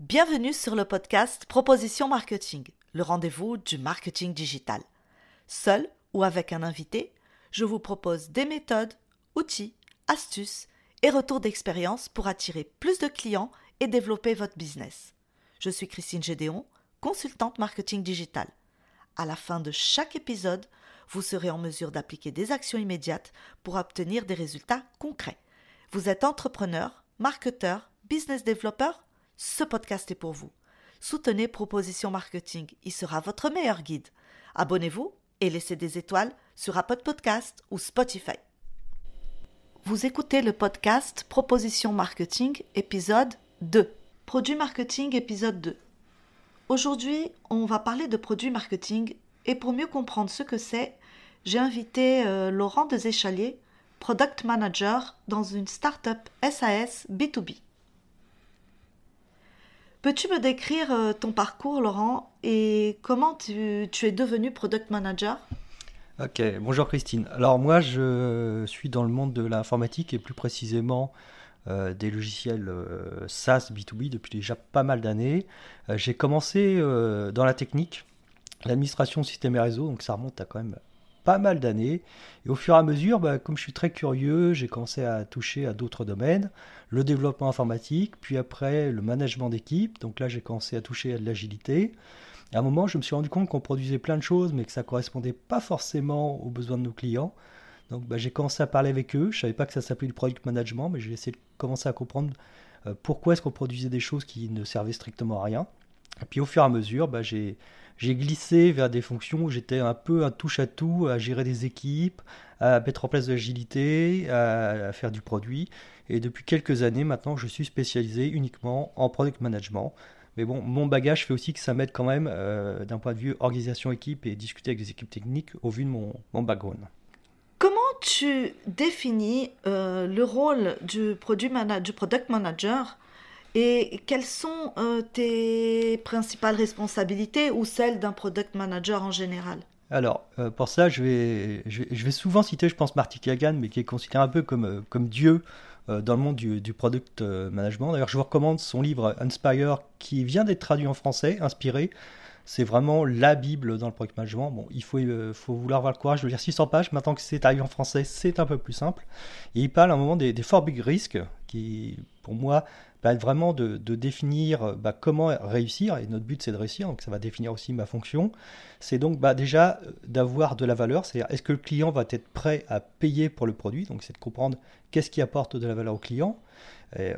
Bienvenue sur le podcast Proposition Marketing, le rendez-vous du marketing digital. Seul ou avec un invité, je vous propose des méthodes, outils, astuces et retours d'expérience pour attirer plus de clients et développer votre business. Je suis Christine Gédéon, consultante marketing digital. À la fin de chaque épisode, vous serez en mesure d'appliquer des actions immédiates pour obtenir des résultats concrets. Vous êtes entrepreneur, marketeur, business développeur ce podcast est pour vous. Soutenez Proposition Marketing, il sera votre meilleur guide. Abonnez-vous et laissez des étoiles sur Apple Podcast ou Spotify. Vous écoutez le podcast Proposition Marketing épisode 2. Produit marketing épisode 2. Aujourd'hui, on va parler de produit marketing et pour mieux comprendre ce que c'est, j'ai invité euh, Laurent Deséchaliers, product manager dans une startup SAS B2B. Peux-tu me décrire euh, ton parcours, Laurent, et comment tu, es devenu product manager? Ok, bonjour Christine. Alors moi, je suis dans le monde de l'informatique et plus précisément euh, des logiciels euh, SaaS B2B depuis déjà pas mal d'années. J'ai commencé dans la technique, l'administration système et réseau, donc ça remonte à quand même pas mal d'années. Et au fur et à mesure, bah, comme je suis très curieux, j'ai commencé à toucher à d'autres domaines, le développement informatique, puis après le management d'équipe. Donc là, j'ai commencé à toucher à de l'agilité. À un moment, je me suis rendu compte qu'on produisait plein de choses, mais que ça correspondait pas forcément aux besoins de nos clients. Donc bah, j'ai commencé à parler avec eux. Je savais pas que ça s'appelait le product management, mais j'ai essayé de commencer à comprendre euh, pourquoi est-ce qu'on produisait des choses qui ne servaient strictement à rien. Et puis au fur et à mesure, bah, j'ai glissé vers des fonctions où j'étais un peu un touche-à-tout, à gérer des équipes, à mettre en place de l'agilité, à, faire du produit. Et depuis quelques années maintenant, je suis spécialisé uniquement en product management. Mais bon, mon bagage fait aussi que ça m'aide quand même euh, d'un point de vue organisation équipe et discuter avec des équipes techniques au vu de mon, background. Comment tu définis euh, le rôle du product manager et quelles sont euh, tes principales responsabilités ou celles d'un product manager en général? Alors, euh, pour ça, je vais, je vais, souvent citer, je pense, Marty Kagan, mais qui est considéré un peu comme, euh, comme Dieu dans le monde du, du product management. D'ailleurs, je vous recommande son livre Inspire, qui vient d'être traduit en français, inspiré. C'est vraiment la Bible dans le product management. Bon, il faut, faut vouloir avoir le courage de lire 600 pages. Maintenant que c'est arrivé en français, c'est un peu plus simple. Et il parle à un moment des, des big risks, qui, pour moi, va être vraiment de, définir euh, bah, comment réussir, et notre but c'est de réussir, donc ça va définir aussi ma fonction. C'est donc bah, déjà euh, d'avoir de la valeur, c'est-à-dire est-ce que le client va être prêt à payer pour le produit, donc c'est de comprendre qu'est-ce qui apporte de la valeur au client.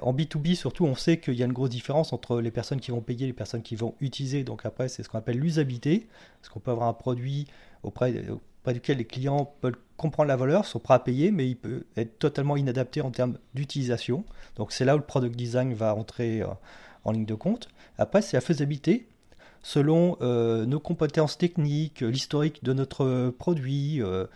En B2B surtout, on sait qu'il y a une grosse différence entre les personnes qui vont payer et les personnes qui vont utiliser, donc après c'est ce qu'on appelle l'usabilité, parce qu'on peut avoir un produit auprès, auprès duquel les clients peuvent comprendre la valeur, sont prêts à payer, mais il peut être totalement inadapté en termes d'utilisation. Donc c'est là où le product design va entrer euh, en ligne de compte. Après, c'est la faisabilité. Selon euh, nos compétences techniques, l'historique de notre produit, euh,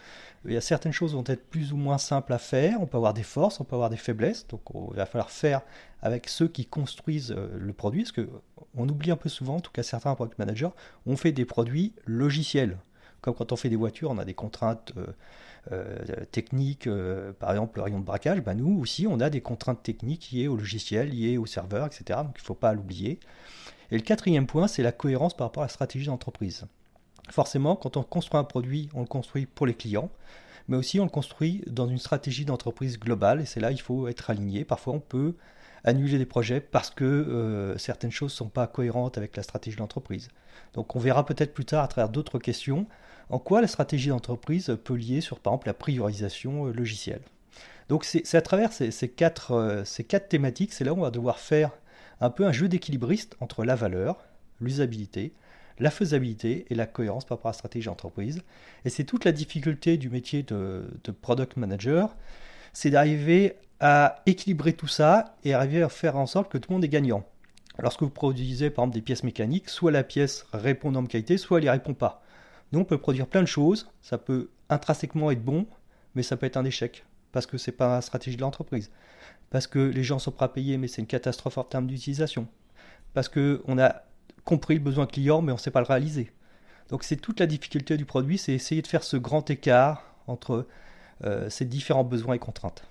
il y a certaines choses vont être plus ou moins simples à faire. On peut avoir des forces, on peut avoir des faiblesses. Donc il va falloir faire avec ceux qui construisent le produit. Parce qu'on oublie un peu souvent, en tout cas certains product managers, on fait des produits logiciels. Comme quand on fait des voitures, on a des contraintes euh, euh, techniques, euh, par exemple le rayon de braquage, ben nous aussi on a des contraintes techniques liées au logiciel, liées au serveur, etc. Donc il ne faut pas l'oublier. Et le quatrième point, c'est la cohérence par rapport à la stratégie d'entreprise. Forcément, quand on construit un produit, on le construit pour les clients, mais aussi on le construit dans une stratégie d'entreprise globale, et c'est là il faut être aligné. Parfois on peut annuler des projets parce que certaines choses ne sont pas cohérentes avec la stratégie d'entreprise. Donc on verra peut-être plus tard à travers d'autres questions en quoi la stratégie d'entreprise peut lier sur par exemple la priorisation euh, logicielle. Donc c'est à travers ces, quatre, euh, ces quatre thématiques, c'est là où on va devoir faire un peu un jeu d'équilibriste entre la valeur, l'usabilité, la faisabilité et la cohérence par rapport à la stratégie d'entreprise. Et c'est toute la difficulté du métier de, product manager, c'est d'arriver à équilibrer tout ça et arriver à faire en sorte que tout le monde est gagnant. Lorsque vous produisez par exemple des pièces mécaniques, soit la pièce répond en qualité, soit elle n'y répond pas. Nous, on peut produire plein de choses, ça peut intrinsèquement être bon, mais ça peut être un échec, parce que ce n'est pas la stratégie de l'entreprise, parce que les gens sont prêts à payer, mais c'est une catastrophe en termes d'utilisation, parce qu'on a compris le besoin client, mais on ne sait pas le réaliser. Donc c'est toute la difficulté du produit, c'est essayer de faire ce grand écart entre euh, ces différents besoins et contraintes.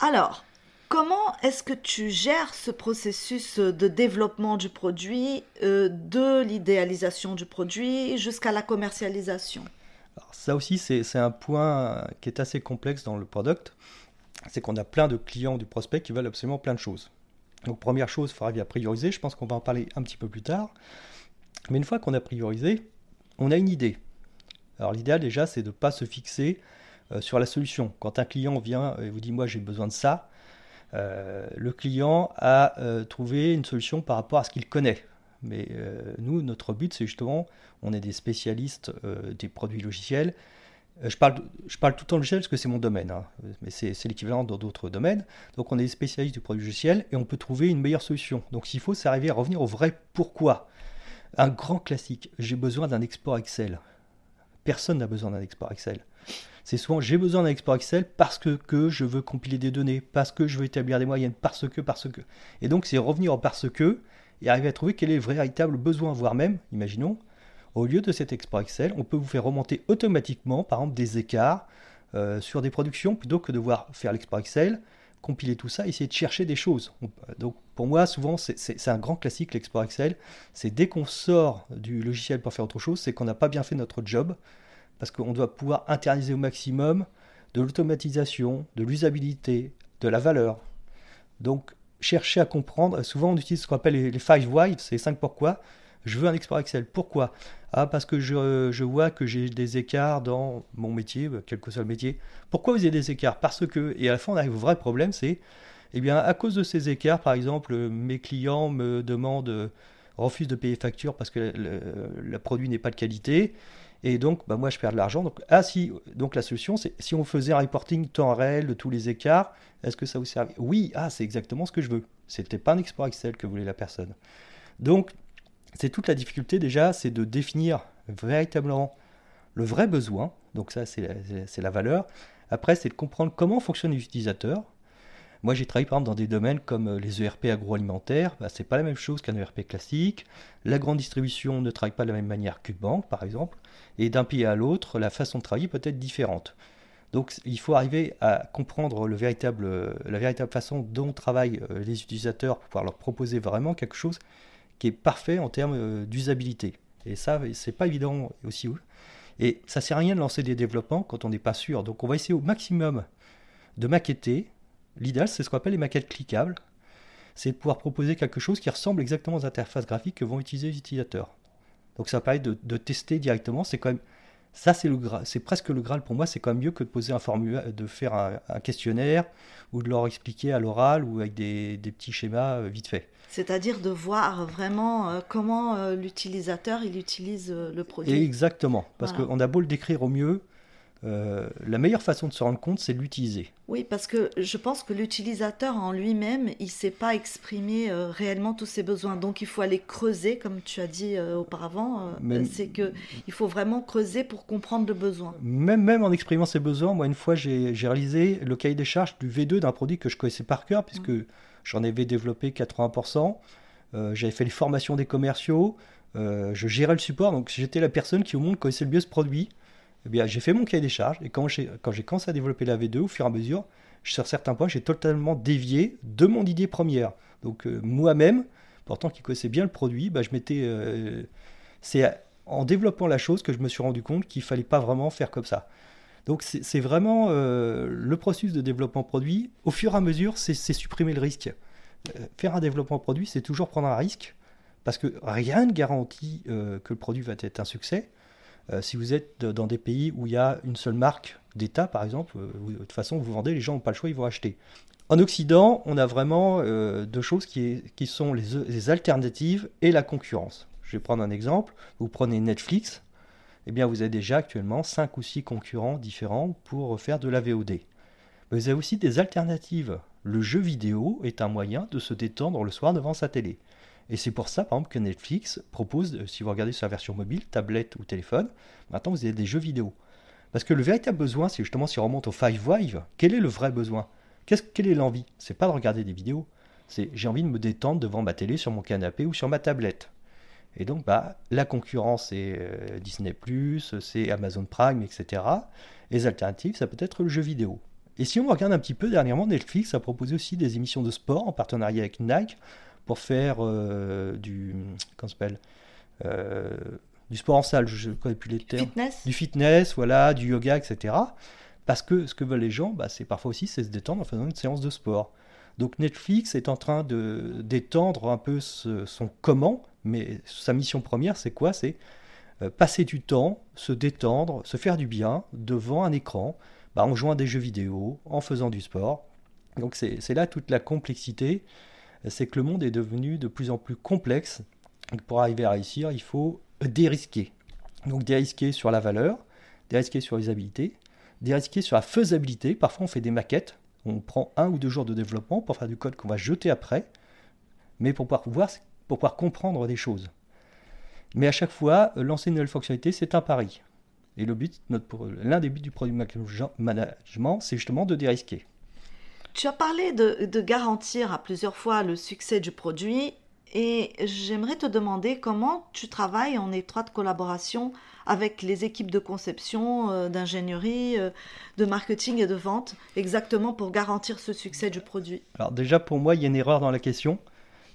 Alors, comment est-ce que tu gères ce processus de développement du produit, euh, de l'idéalisation du produit jusqu'à la commercialisation? Ça aussi, c'est un point qui est assez complexe dans le product. C'est qu'on a plein de clients du prospect qui veulent absolument plein de choses. Donc première chose, il arriver à prioriser. Je pense qu'on va en parler un petit peu plus tard. Mais une fois qu'on a priorisé, on a une idée. Alors l'idéal déjà, c'est de ne pas se fixer euh, sur la solution. Quand un client vient et vous dit moi j'ai besoin de ça, euh, le client a euh, trouvé une solution par rapport à ce qu'il connaît. Mais nous, notre but, c'est justement, on est des spécialistes des produits logiciels. Je parle, je parle tout en logiciel parce que c'est mon domaine, hein, mais c'est l'équivalent dans d'autres domaines. Donc on est des spécialistes du produit logiciel et on peut trouver une meilleure solution. Donc s'il faut, c'est arriver à revenir au vrai pourquoi. Un grand classique, j'ai besoin d'un export Excel. Personne n'a besoin d'un export Excel. C'est souvent j'ai besoin d'un export Excel parce que, je veux compiler des données, parce que je veux établir des moyennes, parce que, parce que. Et donc c'est revenir au parce que et arriver à trouver quel est le véritable besoin, voire même, imaginons, au lieu de cet export Excel, on peut vous faire remonter automatiquement, par exemple, des écarts euh, sur des productions plutôt que de devoir faire l'export Excel, compiler tout ça, essayer de chercher des choses. Donc pour moi, souvent, c'est un grand classique, l'export Excel. C'est dès qu'on sort du logiciel pour faire autre chose, c'est qu'on n'a pas bien fait notre job, parce qu'on doit pouvoir internaliser au maximum de l'automatisation, de l'usabilité, de la valeur. Donc chercher à comprendre, souvent on utilise ce qu'on appelle les, les five why, c'est cinq pourquoi. Je veux un export Excel. Pourquoi? Ah, parce que je, vois que j'ai des écarts dans mon métier, bah, quel que soit le métier. Pourquoi vous avez des écarts? Parce que, et à la fin, on arrive au vrai problème, c'est, eh bien, à cause de ces écarts, par exemple, mes clients me demandent, euh, refusent de payer facture parce que le, produit n'est pas de qualité. Et donc, bah, moi, je perds de l'argent. Donc, ah, si, donc la solution, c'est si on faisait un reporting temps réel de tous les écarts, est-ce que ça vous servait Oui, ah, c'est exactement ce que je veux. C'était pas un export Excel que voulait la personne. Donc, c'est toute la difficulté déjà, c'est de définir véritablement le vrai besoin. Donc ça, c'est la, valeur. Après, c'est de comprendre comment fonctionnent les utilisateurs. Moi, j'ai travaillé par exemple dans des domaines comme euh, les ERP agroalimentaires. Bah, c'est pas la même chose qu'un ERP classique. La grande distribution ne travaille pas de la même manière qu'une banque, par exemple. Et d'un pays à l'autre, la façon de travailler peut être différente. Donc, il faut arriver à comprendre véritable, la véritable façon dont travaillent euh, les utilisateurs pour pouvoir leur proposer vraiment quelque chose qui est parfait en termes euh, d'usabilité. Et ça, c'est pas évident aussi. Et ça sert à rien de lancer des développements quand on n'est pas sûr. Donc on va essayer au maximum de maqueter. L'idéal, c'est ce qu'on appelle les maquettes cliquables. C'est de pouvoir proposer quelque chose qui ressemble exactement aux interfaces graphiques que vont utiliser les utilisateurs. Donc ça permet de, de tester directement. C'est quand même ça, c'est le c'est presque le graal pour moi. C'est quand même mieux que de poser un formulaire, de faire un, questionnaire ou de leur expliquer à l'oral ou avec des, des, petits schémas euh, vite fait. C'est-à-dire de voir vraiment euh, comment euh, l'utilisateur il utilise le produit. Exactement, parce qu'on a beau le décrire au mieux, euh, la meilleure façon de se rendre compte, c'est de l'utiliser. Oui, parce que je pense que l'utilisateur en lui-même, il ne sait pas exprimer euh, réellement tous ses besoins. Donc il faut aller creuser, comme tu as dit euh, auparavant. c'est que il faut vraiment creuser pour comprendre le besoin. Même, même en exprimant ses besoins, moi une fois j'ai réalisé le cahier des charges du V2 d'un produit que je connaissais par cœur, puisque mmh. j'en avais développé 80%. J'avais fait les formations des commerciaux. je gérais le support, donc j'étais la personne qui au monde connaissait le mieux ce produit. Eh bien, j'ai fait mon cahier des charges et quand j'ai, commencé à développer la V2, au fur et à mesure, sur certains points, j'ai totalement dévié de mon idée première. Donc euh, moi-même, pourtant qui connaissais bien le produit, bah, je m'étais, euh, c'est en développant la chose que je me suis rendu compte qu'il fallait pas vraiment faire comme ça. Donc c'est, vraiment euh, le processus de développement produit. Au fur et à mesure, c'est, supprimer le risque. faire un développement produit, c'est toujours prendre un risque parce que rien ne garantit que le produit va être un succès. Euh, si vous êtes dans des pays où il y a une seule marque d'État, par exemple, euh, de toute façon, vous vendez, les gens n'ont pas le choix, ils vont acheter. En Occident, on a vraiment euh, deux choses qui, sont les, alternatives et la concurrence. Je vais prendre un exemple. Vous prenez Netflix, eh bien vous avez déjà actuellement 5 ou 6 concurrents différents pour faire de la VOD. vous avez aussi des alternatives. Le jeu vidéo est un moyen de se détendre le soir devant sa télé. Et c'est pour ça, par exemple, que Netflix propose, euh, si vous regardez sur la version mobile, tablette ou téléphone, maintenant vous avez des jeux vidéo. Parce que le véritable besoin, c'est justement si on remonte au Five Wave, quel est le vrai besoin? Quelle est l'envie? C'est pas de regarder des vidéos, c'est j'ai envie de me détendre devant ma télé, sur mon canapé ou sur ma tablette. Et donc, bah, la concurrence, c'est euh, Disney, c'est Amazon Prime, etc. Et les alternatives, ça peut être le jeu vidéo. Et si on regarde un petit peu, dernièrement, Netflix a proposé aussi des émissions de sport en partenariat avec Nike pour faire euh, du, comment s'appelle, euh, du sport en salle, je ne connais plus les termes. Fitness. Du fitness, voilà, du yoga, etc. Parce que ce que veulent les gens, bah, c'est parfois aussi c'est se détendre en faisant une séance de sport. Donc Netflix est en train de d'étendre un peu son comment, mais sa mission première, c'est quoi? C'est euh, passer du temps, se détendre, se faire du bien devant un écran, bah, en jouant à des jeux vidéo, en faisant du sport. Donc c'est là toute la complexité, c'est que le monde est devenu de plus en plus complexe. pour arriver à réussir, il faut dérisquer. Donc dérisquer sur la valeur, dérisquer sur les habilités, dérisquer sur la faisabilité. Parfois on fait des maquettes, on prend un ou deux jours de développement pour faire du code qu'on va jeter après, mais pour pouvoir, comprendre des choses. Mais à chaque fois, lancer une nouvelle fonctionnalité, c'est un pari. Et l'un des buts du produit management, c'est justement de dérisquer. Tu as parlé de, garantir à plusieurs fois le succès du produit et j'aimerais te demander comment tu travailles en étroite collaboration avec les équipes de conception, euh, d'ingénierie, euh, de marketing et de vente, exactement pour garantir ce succès du produit. Alors déjà, pour moi, il y a une erreur dans la question.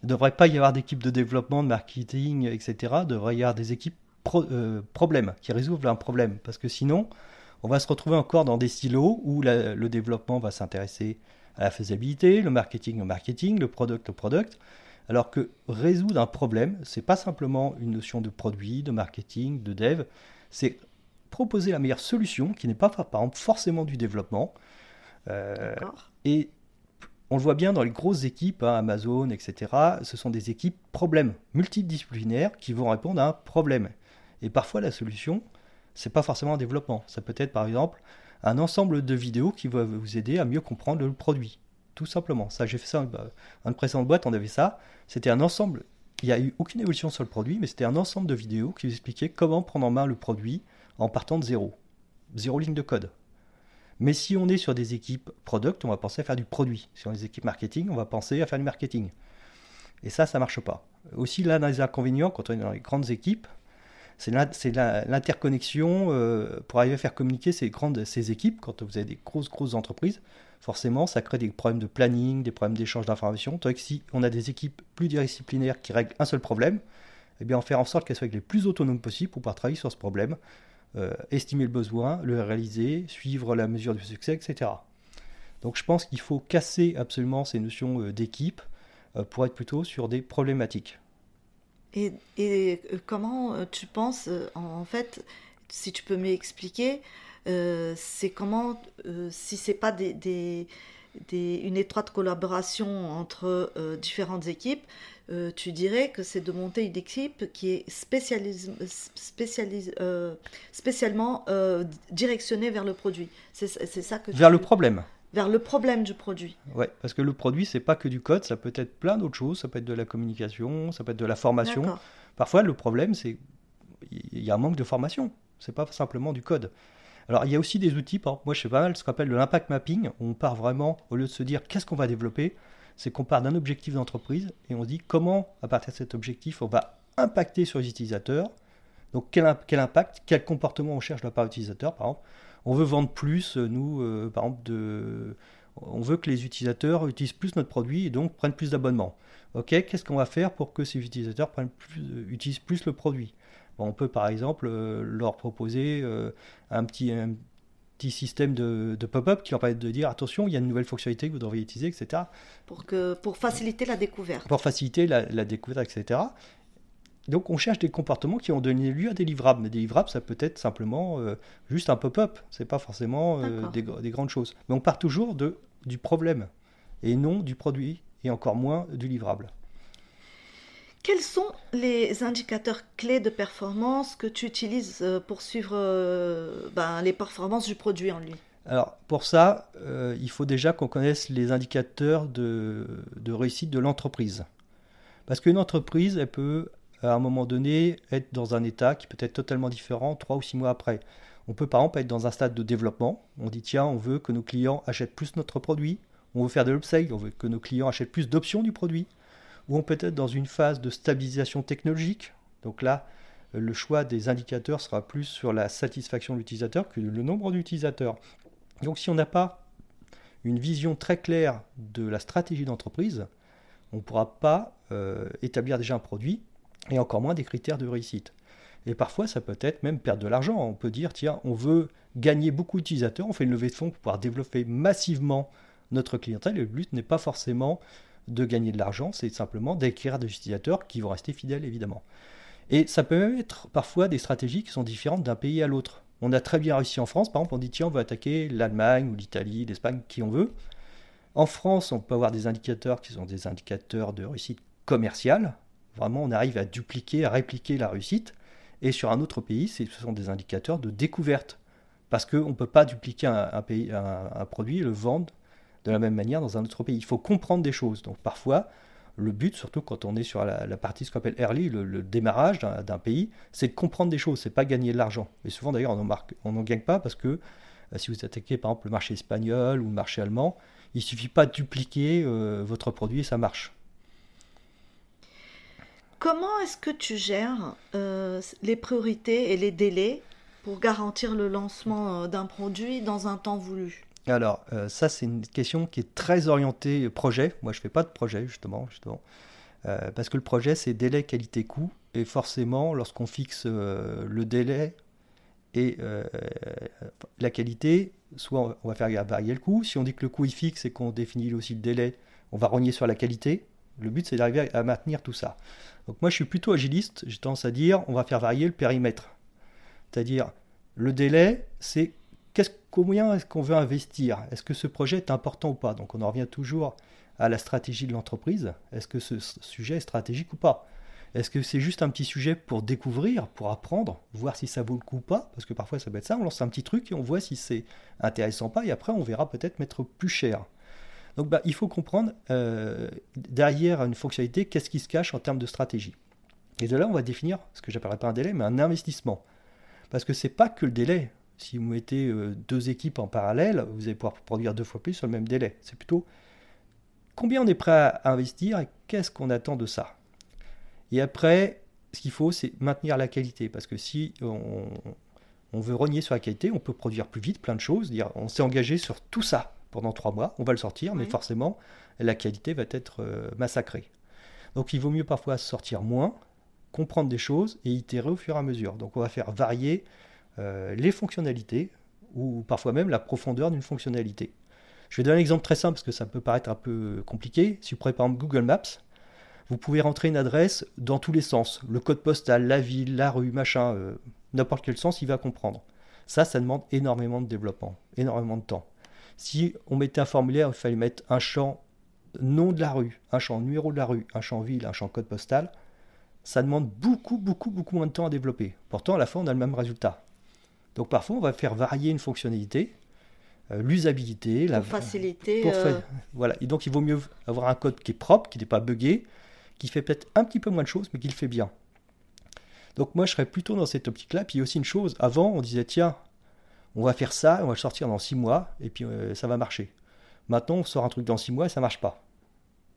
Il ne devrait pas y avoir d'équipe de développement, de marketing, etc. Il devrait y avoir des équipes euh, problèmes, qui résolvent un problème. Parce que sinon, on va se retrouver encore dans des silos où le développement va s'intéresser à la faisabilité, le marketing au marketing, le product au product. Alors que résoudre un problème, c'est pas simplement une notion de produit, de marketing, de dev, c'est proposer la meilleure solution qui n'est pas par exemple forcément du développement. Euh, et on le voit bien dans les grosses équipes, hein, Amazon, etc. Ce sont des équipes problèmes multidisciplinaires qui vont répondre à un problème. Et parfois la solution, c'est pas forcément un développement. Ça peut être par exemple un ensemble de vidéos qui va vous aider à mieux comprendre le produit tout simplement. Ça, j'ai fait ça dans une précédente boîte, on avait ça. C'était un ensemble. Il n'y a eu aucune évolution sur le produit, mais c'était un ensemble de vidéos qui vous expliquaient comment prendre en main le produit en partant de zéro. Zéro ligne de code. Mais si on est sur des équipes product, on va penser à faire du produit. Si on est des équipes marketing, on va penser à faire du marketing. Et ça, ça marche pas. Aussi, l'un des inconvénients, quand on est dans les grandes équipes, c'est l'interconnexion euh, pour arriver à faire communiquer ces, grandes, équipes, quand vous avez des grosses, grosses entreprises, forcément, ça crée des problèmes de planning, des problèmes d'échange d'informations. Tandis que si on a des équipes plus disciplinaires qui règlent un seul problème, eh bien, on fait en sorte qu'elles soient les plus autonomes possible pour pouvoir travailler sur ce problème, euh, estimer le besoin, le réaliser, suivre la mesure du succès, etc. Donc je pense qu'il faut casser absolument ces notions euh, d'équipe pour être plutôt sur des problématiques. Et, et comment tu penses, en fait, si tu peux m'expliquer, euh, c'est comment, euh, si c'est pas des, des, une étroite collaboration entre euh, différentes équipes, tu dirais que c'est de monter une équipe qui est spécialis spécialis spécialement directionnée vers le produit. C'est ça que vers le problème. Vers le problème du produit. Ouais, parce que le produit c'est pas que du code, ça peut être plein d'autres choses, ça peut être de la communication, ça peut être de la formation. Parfois le problème c'est il y a un manque de formation. C'est pas simplement du code. Alors il y a aussi des outils, moi je fais pas mal ce qu'on appelle l'impact mapping, où on part vraiment, au lieu de se dire qu'est-ce qu'on va développer, c'est qu'on part d'un objectif d'entreprise et on se dit comment, à partir de cet objectif, on va impacter sur les utilisateurs. Donc quel, impact, quel comportement on cherche de la part utilisateur, par exemple. On veut vendre plus, euh, nous, euh, par exemple, de... on veut que les utilisateurs utilisent plus notre produit et donc prennent plus d'abonnements. Ok, qu'est-ce qu'on va faire pour que ces utilisateurs prennent plus, euh, utilisent plus le produit? On peut par exemple leur proposer un petit, petit système de, pop-up qui leur permet de dire attention, il y a une nouvelle fonctionnalité que vous devriez utiliser, etc. Pour, que, pour faciliter la découverte. Pour faciliter la, découverte, etc. Donc on cherche des comportements qui ont donné lieu à des livrables. Mais des livrables, ça peut être simplement euh, juste un pop-up. C'est pas forcément des, des, grandes choses. Mais on part toujours de, du problème et non du produit et encore moins du livrable. Quels sont les indicateurs clés de performance que tu utilises euh, pour suivre euh, ben, les performances du produit en lui? Alors pour ça, euh, il faut déjà qu'on connaisse les indicateurs de, réussite de l'entreprise. Parce qu'une entreprise, elle peut à un moment donné être dans un état qui peut être totalement différent trois ou six mois après. On peut par exemple être dans un stade de développement. On dit tiens, on veut que nos clients achètent plus notre produit. On veut faire de l'upsell, on veut que nos clients achètent plus d'options du produit ou on peut être dans une phase de stabilisation technologique. Donc là, euh, le choix des indicateurs sera plus sur la satisfaction de l'utilisateur que le nombre d'utilisateurs. Donc si on n'a pas une vision très claire de la stratégie d'entreprise, on ne pourra pas euh, établir déjà un produit et encore moins des critères de réussite. Et parfois, ça peut être même perdre de l'argent. On peut dire, tiens, on veut gagner beaucoup d'utilisateurs, on fait une levée de fonds pour pouvoir développer massivement notre clientèle. Et le but n'est pas forcément de gagner de l'argent, c'est simplement d'acquérir des utilisateurs qui vont rester fidèles, évidemment. Et ça peut même être parfois des stratégies qui sont différentes d'un pays à l'autre. On a très bien réussi en France, par exemple, on dit tiens, on va attaquer l'Allemagne ou l'Italie, l'Espagne, qui on veut. En France, on peut avoir des indicateurs qui sont des indicateurs de réussite commerciale. Vraiment, on arrive à dupliquer, à répliquer la réussite. Et sur un autre pays, ce sont des indicateurs de découverte. Parce qu'on ne peut pas dupliquer un, produit et le vendre de la même manière dans un autre pays. Il faut comprendre des choses. Donc parfois, le but, surtout quand on est sur la, partie ce qu'on appelle early, le, démarrage d'un pays, c'est de comprendre des choses, c'est pas gagner de l'argent. Et souvent d'ailleurs, on n'en gagne pas parce que euh, si vous attaquez par exemple le marché espagnol ou le marché allemand, il suffit pas de dupliquer euh, votre produit et ça marche. Comment est-ce que tu gères euh, les priorités et les délais pour garantir le lancement euh, d'un produit dans un temps voulu? Alors, euh, ça, c'est une question qui est très orientée projet. Moi, je ne fais pas de projet, justement. justement. parce que le projet, c'est délai, qualité, coût. Et forcément, lorsqu'on fixe le délai et la qualité, soit on va faire varier le coût. Si on dit que le coût est fixe et qu'on définit aussi le délai, on va rogner sur la qualité. Le but, c'est d'arriver à maintenir tout ça. Donc moi, je suis plutôt agiliste. J'ai tendance à dire, on va faire varier le périmètre. C'est-à-dire, le délai, c'est combien est-ce qu'on veut investir? Est-ce que ce projet est important ou pas? Donc on en revient toujours à la stratégie de l'entreprise. Est-ce que ce sujet est stratégique ou pas? Est-ce que c'est juste un petit sujet pour découvrir, pour apprendre, voir si ça vaut le coup ou pas? Parce que parfois ça peut être ça, on lance un petit truc et on voit si c'est intéressant ou pas, et après on verra peut-être mettre plus cher. Donc bah, il faut comprendre euh, derrière une fonctionnalité qu'est-ce qui se cache en termes de stratégie. Et de là, on va définir ce que j'appellerais pas un délai, mais un investissement. Parce que c'est pas que le délai. Si vous mettez euh, deux équipes en parallèle, vous allez pouvoir produire deux fois plus sur le même délai. C'est plutôt combien on est prêt à investir et qu'est-ce qu'on attend de ça. Et après, ce qu'il faut, c'est maintenir la qualité. Parce que si on, on veut renier sur la qualité, on peut produire plus vite plein de choses. Dire, on s'est engagé sur tout ça pendant trois mois. On va le sortir, mais forcément, la qualité va être euh, massacrée. Donc il vaut mieux parfois sortir moins, comprendre des choses et itérer au fur et à mesure. Donc on va faire varier euh, les fonctionnalités ou parfois même la profondeur d'une fonctionnalité. Je vais donner un exemple très simple parce que ça peut paraître un peu compliqué. Si vous prenez par exemple Google Maps, vous pouvez rentrer une adresse dans tous les sens. Le code postal, la ville, la rue, machin, euh, n'importe quel sens, il va comprendre. Ça, ça demande énormément de développement, énormément de temps. Si on mettait un formulaire, il fallait mettre un champ nom de la rue, un champ numéro de la rue, un champ ville, un champ code postal, ça demande beaucoup, beaucoup, beaucoup moins de temps à développer. Pourtant, à la fin, on a le même résultat. Donc parfois, on va faire varier une fonctionnalité, euh, l'usabilité, la facilité. Euh, voilà. Et donc, il vaut mieux avoir un code qui est propre, qui n'est pas buggé, qui fait peut-être un petit peu moins de choses, mais qui le fait bien. Donc moi, je serais plutôt dans cette optique-là. Puis il y a aussi une chose, avant, on disait, tiens, on va faire ça, on va le sortir dans six mois, et puis euh, ça va marcher. Maintenant, on sort un truc dans six mois et ça marche pas.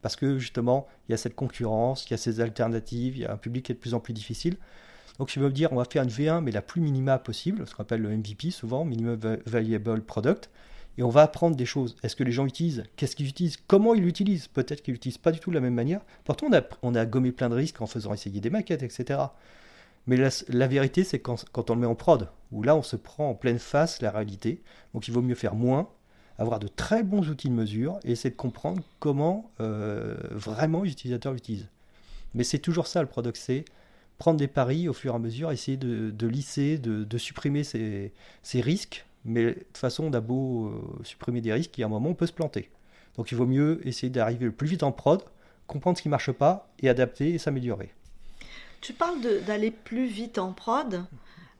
Parce que justement, il y a cette concurrence, il y a ces alternatives, il y a un public qui est de plus en plus difficile. Donc je veux dire, on va faire une V1, mais la plus minima possible, ce qu'on appelle le MVP souvent, Minimum Valuable Product, et on va apprendre des choses. Est-ce que les gens utilisent? Qu'est-ce qu'ils utilisent? Comment ils l'utilisent? Peut-être qu'ils l'utilisent pas du tout de la même manière. Pourtant, on on a gommé plein de risques en faisant essayer des maquettes, etc. Mais la, vérité, c'est quand, on le met en prod, où là, on se prend en pleine face la réalité. Donc, il vaut mieux faire moins, avoir de très bons outils de mesure et essayer de comprendre comment euh, vraiment les utilisateurs l'utilisent. Mais c'est toujours ça le product, c'est prendre des paris au fur et à mesure, essayer de, lisser, de, supprimer ces, risques. Mais de toute façon, on a beau euh, supprimer des risques, il y a un moment, on peut se planter. Donc, il vaut mieux essayer d'arriver le plus vite en prod, comprendre ce qui ne marche pas et adapter et s'améliorer. Tu parles d'aller plus vite en prod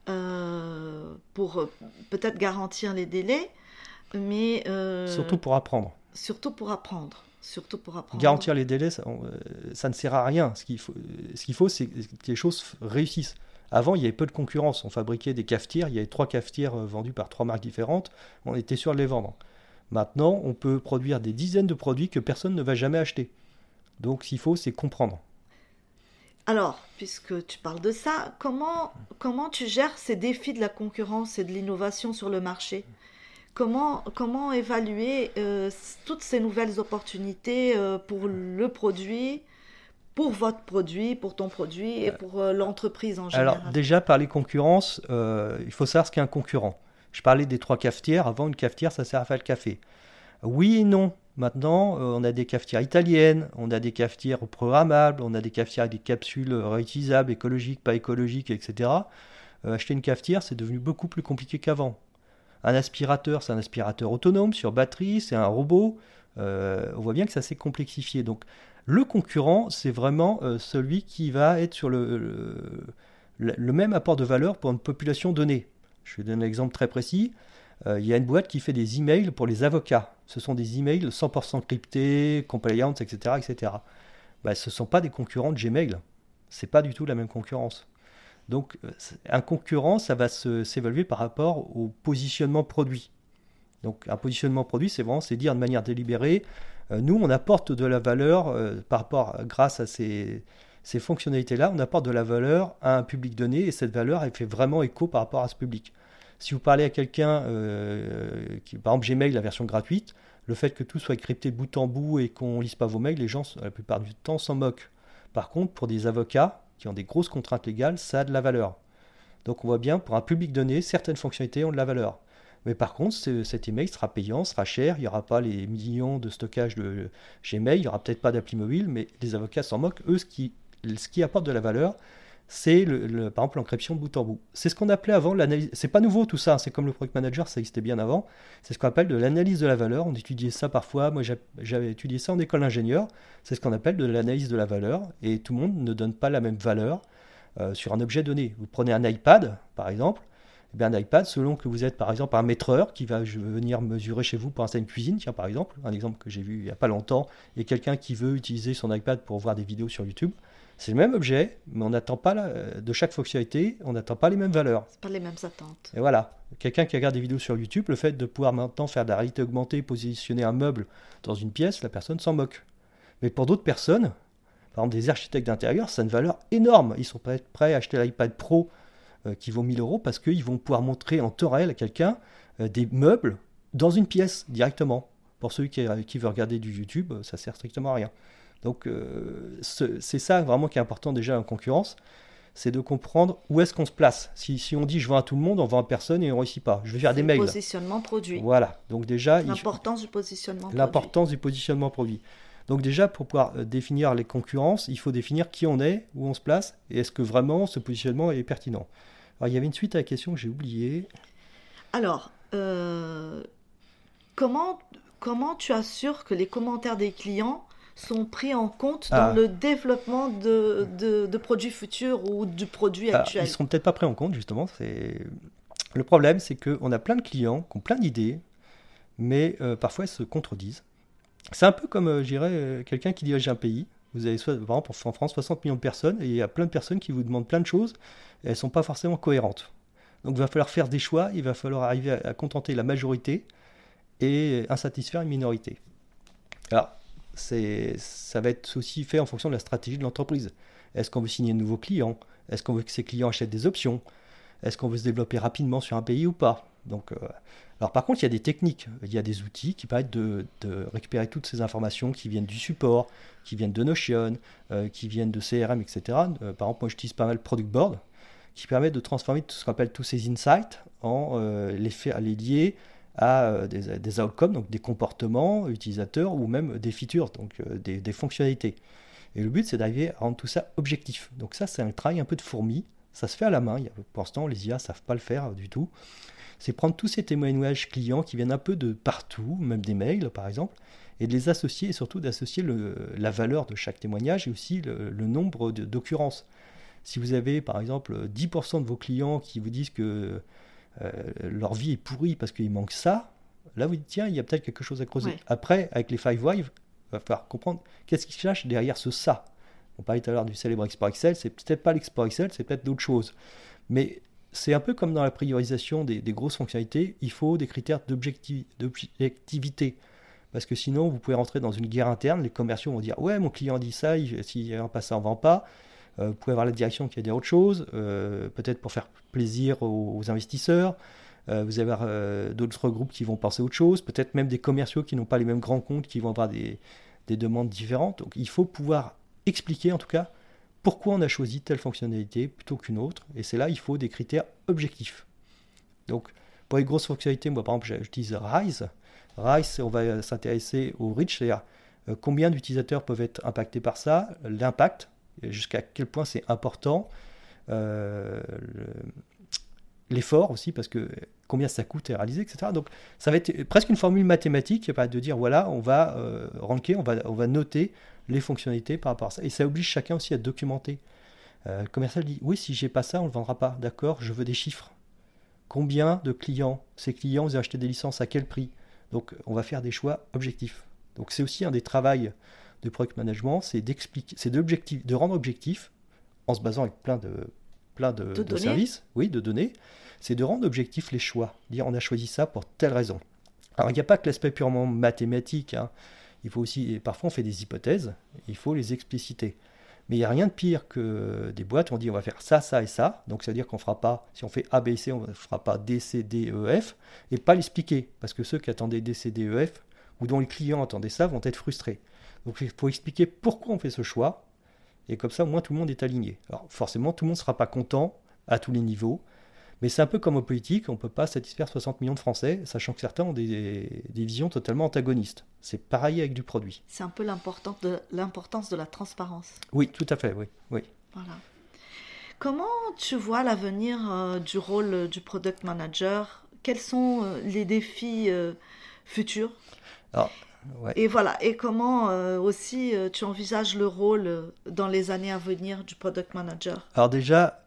euh, pour euh, peut-être garantir les délais, mais... Euh, surtout pour apprendre. Surtout pour apprendre. Surtout pour apprendre. Garantir les délais, ça, ne sert à rien. Ce qu'il faut, ce qu'il faut c'est que les choses réussissent. Avant, il y avait peu de concurrence. On fabriquait des cafetières. Il y avait trois cafetières vendues par trois marques différentes. On était sûr de les vendre. Maintenant, on peut produire des dizaines de produits que personne ne va jamais acheter. Donc, ce qu'il faut, c'est comprendre. Alors, puisque tu parles de ça, comment, comment tu gères ces défis de la concurrence et de l'innovation sur le marché? Comment, comment évaluer euh, toutes ces nouvelles opportunités euh, pour le produit, pour votre produit, pour ton produit et pour euh, l'entreprise en général? Alors déjà, par les concurrences, il faut savoir ce qu'est un concurrent. Je parlais des trois cafetières. Avant, une cafetière, ça sert à faire le café. Oui et non. Maintenant, on a des cafetières italiennes, on a des cafetières programmables, on a des cafetières avec des capsules réutilisables, écologiques, pas écologiques, etc. acheter une cafetière, c'est devenu beaucoup plus compliqué qu'avant. Un aspirateur, c'est un aspirateur autonome sur batterie, c'est un robot. Euh, on voit bien que ça s'est complexifié. Donc le concurrent, c'est vraiment euh, celui qui va être sur le, le, même apport de valeur pour une population donnée. Je vais donner un exemple très précis. Euh, il y a une boîte qui fait des emails pour les avocats. Ce sont des emails 100% cryptés, compliance, etc. etc. Bah, ce ne sont pas des concurrents de Gmail. Ce n'est pas du tout la même concurrence. Donc euh, un concurrent, ça va s'évaluer par rapport au positionnement produit. Donc un positionnement produit, c'est vraiment c'est dire de manière délibérée, euh, nous on apporte de la valeur par rapport, grâce à ces, fonctionnalités-là, on apporte de la valeur à un public donné et cette valeur elle fait vraiment écho par rapport à ce public. Si vous parlez à quelqu'un qui, par exemple Gmail, la version gratuite, le fait que tout soit crypté bout en bout et qu'on lise pas vos mails, les gens la plupart du temps s'en moquent. Par contre, pour des avocats, qui ont des grosses contraintes légales, ça a de la valeur. Donc on voit bien, pour un public donné, certaines fonctionnalités ont de la valeur. Mais par contre, cet email sera payant, sera cher, il n'y aura pas les millions de stockage de Gmail, il n'y aura peut-être pas d'appli mobile, mais les avocats s'en moquent. Eux, ce qui apporte de la valeur, c'est le, par exemple l'encryption bout en bout. C'est ce qu'on appelait avant l'analyse. C'est pas nouveau tout ça, c'est comme le product manager, ça existait bien avant. C'est ce qu'on appelle de l'analyse de la valeur. On étudiait ça parfois. Moi, j'avais étudié ça en école d'ingénieur. C'est ce qu'on appelle de l'analyse de la valeur. Et tout le monde ne donne pas la même valeur euh, sur un objet donné. Vous prenez un iPad, par exemple. Eh bien, un iPad, selon que vous êtes par exemple un maîtreur qui va venir mesurer chez vous pour installer une cuisine, tiens par exemple, un exemple que j'ai vu il n'y a pas longtemps, et quelqu'un qui veut utiliser son iPad pour voir des vidéos sur YouTube, c'est le même objet, mais on n'attend pas de chaque fonctionnalité, on n'attend pas les mêmes valeurs. Pas les mêmes attentes. Et voilà. Quelqu'un qui regarde des vidéos sur YouTube, le fait de pouvoir maintenant faire de la réalité augmentée, positionner un meuble dans une pièce, la personne s'en moque. Mais pour d'autres personnes, par exemple des architectes d'intérieur, ça a une valeur énorme. Ils sont prêts, à acheter l'iPad Pro euh, qui vaut 1000 euros parce qu'ils vont pouvoir montrer en temps réel à quelqu'un euh, des meubles dans une pièce directement. Pour ceux qui, qui veulent regarder du YouTube, ça sert strictement à rien. Donc euh, c'est ça vraiment qui est important déjà en concurrence, c'est de comprendre où est-ce qu'on se place. Si, si, on dit je vends à tout le monde, on vend à personne et on ne réussit pas. Je vais faire des mails. Positionnement produit. Voilà. Donc déjà l'importance du positionnement. L'importance du positionnement produit. Donc déjà pour pouvoir euh, définir les concurrences, il faut définir qui on est, où on se place et est-ce que vraiment ce positionnement est pertinent. Alors il y avait une suite à la question que j'ai oubliée. Alors euh, comment comment tu assures que les commentaires des clients sont pris en compte dans ah. le développement de, de, produits futurs ou du produit ah, actuel Ils ne seront peut-être pas pris en compte, justement. Le problème, c'est qu'on a plein de clients qui ont plein d'idées, mais euh, parfois elles se contredisent. C'est un peu comme, euh, je dirais, euh, quelqu'un qui dirige un pays. Vous avez, soit, par exemple, en France, 60 millions de personnes, et il y a plein de personnes qui vous demandent plein de choses, et elles ne sont pas forcément cohérentes. Donc il va falloir faire des choix, il va falloir arriver à, à contenter la majorité et insatisfaire une minorité. Alors, ça va être aussi fait en fonction de la stratégie de l'entreprise. Est-ce qu'on veut signer de nouveaux clients? Est-ce qu'on veut que ces clients achètent des options? Est-ce qu'on veut se développer rapidement sur un pays ou pas? Donc, euh, alors par contre, il y a des techniques, il y a des outils qui permettent de, récupérer toutes ces informations qui viennent du support, qui viennent de Notion, euh, qui viennent de CRM, etc. Euh, par exemple, moi j'utilise pas mal Product Board, qui permet de transformer tout ce qu'on appelle tous ces insights en les, à les lier à euh, des, des, outcomes, donc des comportements utilisateurs ou même des features, donc euh, des, fonctionnalités. Et le but, c'est d'arriver à rendre tout ça objectif. Donc ça, c'est un travail un peu de fourmi. Ça se fait à la main. Pour l'instant, les IA ne savent pas le faire du tout. C'est prendre tous ces témoignages clients qui viennent un peu de partout, même des mails par exemple, et de les associer et surtout d'associer la valeur de chaque témoignage et aussi le nombre d'occurrences. Si vous avez par exemple 10% de vos clients qui vous disent que euh, leur vie est pourrie parce qu'il manque ça, là vous dites tiens, il y a peut-être quelque chose à creuser. Après, avec les Five Wives, il va falloir comprendre qu'est-ce qui se cache derrière ce ça. On parlait tout à l'heure du célèbre Export Excel, c'est peut-être pas l'Export Excel, c'est peut-être d'autres choses. Mais c'est un peu comme dans la priorisation des, grosses fonctionnalités, il faut des critères d'objectivité. Parce que sinon, vous pouvez rentrer dans une guerre interne, les commerciaux vont dire Ouais, mon client dit ça, s'il n'y a pas ça, on ne vend pas. Euh, vous pouvez avoir la direction qui a dit autre chose, euh, peut-être pour faire plaisir aux, investisseurs. Euh, vous avez d'autres groupes qui vont penser autre chose, peut-être même des commerciaux qui n'ont pas les mêmes grands comptes, qui vont avoir des, des demandes différentes. Donc il faut pouvoir expliquer en tout cas pourquoi on a choisi telle fonctionnalité plutôt qu'une autre. Et c'est là il faut des critères objectifs. Donc pour les grosses fonctionnalités, moi par exemple j'utilise RISE. RISE, on va s'intéresser au reach, c'est-à-dire combien d'utilisateurs peuvent être impactés par ça, l'impact, jusqu'à quel point c'est important, euh, l'effort aussi, parce que combien ça coûte à réaliser, etc. Donc ça va être presque une formule mathématique de dire voilà, on va euh, ranker, on va, on va noter les fonctionnalités par rapport à ça. Et ça oblige chacun aussi à documenter. le commercial dit oui, si j'ai pas ça, on ne le vendra pas. D'accord, je veux des chiffres. Combien de clients, ces clients, vous acheté des licences à quel prix? Donc on va faire des choix objectifs. Donc c'est aussi un des travaux de product management, c'est d'expliquer, c'est de rendre objectif, en se basant avec plein de, plein de, services, oui, de données, c'est de rendre objectif les choix. Dire on a choisi ça pour telle raison. Alors il n'y a pas que l'aspect purement mathématique, hein. il faut aussi, parfois on fait des hypothèses, il faut les expliciter. Mais il n'y a rien de pire que des boîtes où on dit on va faire ça, ça et ça. Donc ça veut dire qu'on ne fera pas, si on fait A, B, C, on ne fera pas D, C, D, E, F, et pas l'expliquer. Parce que ceux qui attendaient D, C, D, E, F, ou dont les clients attendaient ça vont être frustrés. Donc il faut expliquer pourquoi on fait ce choix, et comme ça au moins tout le monde est aligné. Alors forcément tout le monde ne sera pas content à tous les niveaux, mais c'est un peu comme aux politiques, on ne peut pas satisfaire 60 millions de Français, sachant que certains ont des, visions totalement antagonistes. C'est pareil avec du produit. C'est un peu l'importance de, l'importance de la transparence. Oui, tout à fait, oui. oui. Voilà. Comment tu vois l'avenir euh, du rôle du product manager? Quels sont euh, les défis euh, futurs? Et voilà. Et comment euh, aussi euh, tu envisages le rôle euh, dans les années à venir du product manager? Alors déjà,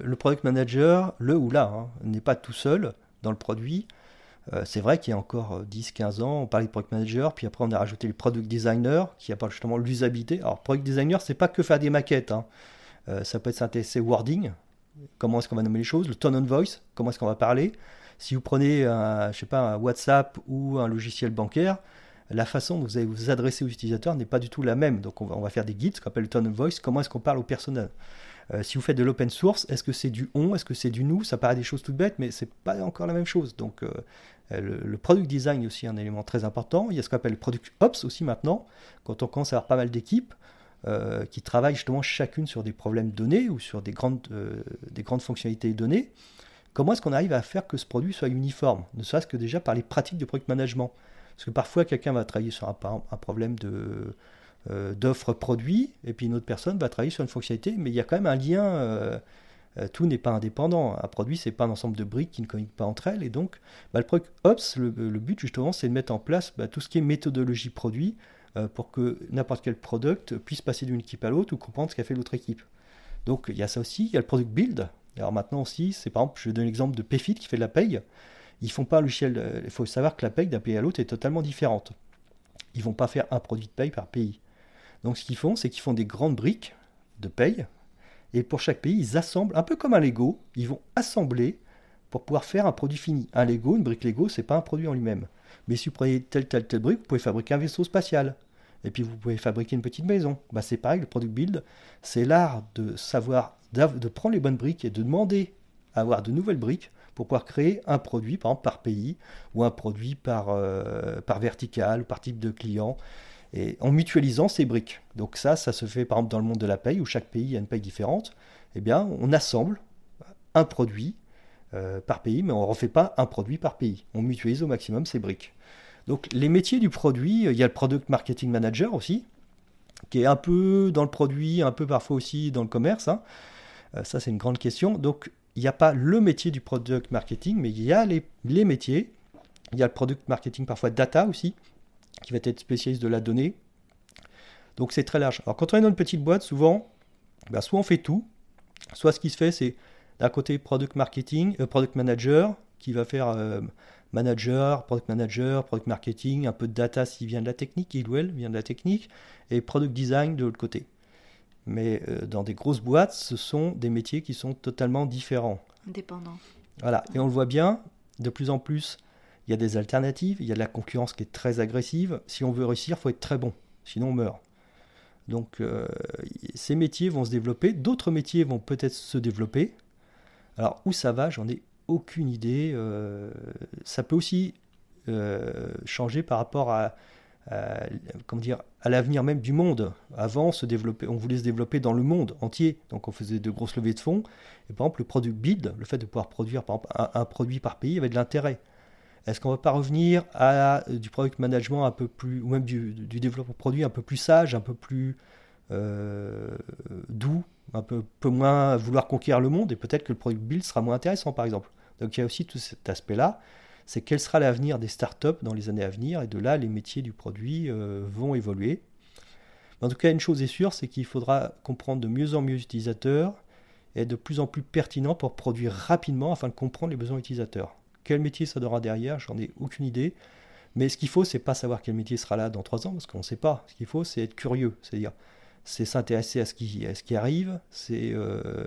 le product manager, le ou là, hein, n'est pas tout seul dans le produit. c'est vrai qu'il y a encore 10-15 ans, on parlait de product manager, puis après on a rajouté le product designer, qui apporte justement l'usabilité. Alors product designer, c'est pas que faire des maquettes. Hein. ça peut être s'intéresser au wording, comment est-ce qu'on va nommer les choses, le tone of voice, comment est-ce qu'on va parler. Si vous prenez un, je sais pas, un WhatsApp ou un logiciel bancaire, la façon dont vous allez vous adresser aux utilisateurs n'est pas du tout la même. Donc on va, faire des guides, ce qu'on appelle le tone of voice, comment est-ce qu'on parle au personnel? Euh, si vous faites de l'open source, est-ce que c'est du on, est-ce que c'est du nous? Ça paraît des choses toutes bêtes, mais c'est pas encore la même chose. Donc euh, le, product design est aussi un élément très important. Il y a ce qu'on appelle le product ops aussi maintenant, quand on commence à avoir pas mal d'équipes. Euh, qui travaillent justement chacune sur des problèmes donnés ou sur des grandes, des grandes fonctionnalités données. Comment est-ce qu'on arrive à faire que ce produit soit uniforme? Ne serait-ce que déjà par les pratiques de product management. Parce que parfois, quelqu'un va travailler sur un, problème de, euh, d'offre produit, et puis une autre personne va travailler sur une fonctionnalité, mais il y a quand même un lien. Euh, euh, tout n'est pas indépendant. Un produit, c'est pas un ensemble de briques qui ne communiquent pas entre elles. Et donc, bah, le product Ops, le, but justement, c'est de mettre en place bah, tout ce qui est méthodologie produit pour que n'importe quel product puisse passer d'une équipe à l'autre ou comprendre ce qu'a fait l'autre équipe. Donc, il y a ça aussi. Il y a le product build. Alors maintenant aussi, c'est par exemple, je donne l'exemple de Payfit qui fait de la paye. Ils font pas un. Il faut savoir que la paye d'un pays à l'autre est totalement différente. Ils vont pas faire un produit de paye par pays. Donc ce qu'ils font, c'est qu'ils font des grandes briques de paye. Et pour chaque pays, ils assemblent, un peu comme un Lego, ils vont assembler pour pouvoir faire un produit fini. Un Lego, une brique Lego, c'est pas un produit en lui-même. Mais si vous prenez telle, telle, telle brique, vous pouvez fabriquer un vaisseau spatial. Et puis vous pouvez fabriquer une petite maison. Bah, c'est pareil, le product build, c'est l'art de savoir, de prendre les bonnes briques et de demander à avoir de nouvelles briques pour pouvoir créer un produit, par pays, ou un produit par, euh, par vertical, par type de client, et en mutualisant ces briques. Donc ça, ça se fait par exemple dans le monde de la paye, où chaque pays a une paye différente. Eh bien, on assemble un produit euh, par pays, mais on ne refait pas un produit par pays. On mutualise au maximum ces briques. Donc les métiers du produit, il y a le product marketing manager aussi, qui est un peu dans le produit, un peu parfois aussi dans le commerce. Hein. Euh, ça, c'est une grande question. Donc il n'y a pas le métier du product marketing, mais il y a les, métiers. Il y a le product marketing parfois data aussi, qui va être spécialiste de la donnée. Donc c'est très large. Alors quand on est dans une petite boîte, souvent, bah, soit on fait tout, soit ce qui se fait, c'est d'un côté product marketing, euh, product manager, qui va faire euh, manager, product manager, product marketing, un peu de data s'il vient de la technique, il ou elle vient de la technique, et product design de l'autre côté. Mais euh, dans des grosses boîtes, ce sont des métiers qui sont totalement différents. Indépendants. Voilà, et on le voit bien, de plus en plus, il y a des alternatives, il y a de la concurrence qui est très agressive. Si on veut réussir, il faut être très bon, sinon on meurt. Donc euh, ces métiers vont se développer, d'autres métiers vont peut-être se développer. Alors où ça va, j'en ai aucune idée. Euh, ça peut aussi euh, changer par rapport à, comment dire, à l'avenir même du monde. Avant, on voulait se développer dans le monde entier, donc on faisait de grosses levées de fonds. Et par exemple, le produit build, le fait de pouvoir produire un, produit par pays, avait de l'intérêt. Est-ce qu'on ne va pas revenir à du product management un peu plus, ou même du, du développement produit un peu plus sage, un peu plus euh, doux, un peu, peu moins vouloir conquérir le monde, et peut-être que le product build sera moins intéressant, par exemple. Donc il y a aussi tout cet aspect-là, c'est quel sera l'avenir des startups dans les années à venir, et de là, les métiers du produit euh, vont évoluer. En tout cas, une chose est sûre, c'est qu'il faudra comprendre de mieux en mieux utilisateurs et être de plus en plus pertinent pour produire rapidement afin de comprendre les besoins utilisateurs. Quel métier ça donnera derrière, j'en ai aucune idée. Mais ce qu'il faut, c'est pas savoir quel métier sera là dans trois ans, parce qu'on ne sait pas. Ce qu'il faut, c'est être curieux. C'est-à-dire, c'est s'intéresser à, ce qui, ce qui arrive, c'est euh,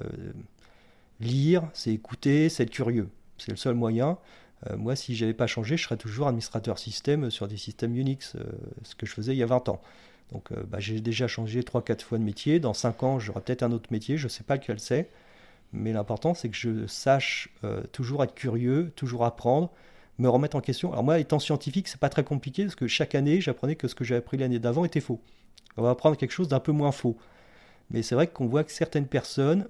lire, c'est écouter, c'est être curieux. C'est le seul moyen. Euh, moi, si je n'avais pas changé, je serais toujours administrateur système sur des systèmes Unix, euh, ce que je faisais il y a 20 ans. Donc bah, j'ai déjà changé 3-4 fois de métier. Dans 5 ans, j'aurai peut-être un autre métier, je ne sais pas lequel c'est. Mais l'important, c'est que je sache toujours être curieux, toujours apprendre, me remettre en question. Alors moi, étant scientifique, c'est pas très compliqué, parce que chaque année, j'apprenais que ce que j'ai appris l'année d'avant était faux on va apprendre quelque chose d'un peu moins faux. Mais c'est vrai qu'on voit que certaines personnes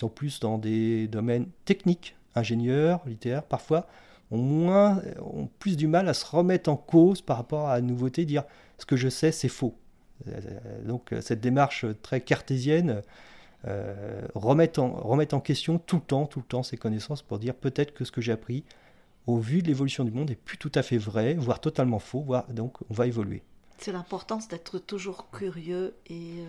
sont plus dans des domaines techniques, ingénieurs, littéraires, parfois ont, moins, ont plus du mal à se remettre en cause par rapport à la nouveauté, dire ce que je sais, c'est faux. Euh, donc cette démarche très cartésienne euh, remet, en, en question tout le temps, tout le temps ses connaissances pour dire peut-être que ce que j'ai appris, au vu de l'évolution du monde, est plus tout à fait vrai, voire totalement faux, voire donc on va évoluer c'est l'importance d'être toujours curieux et,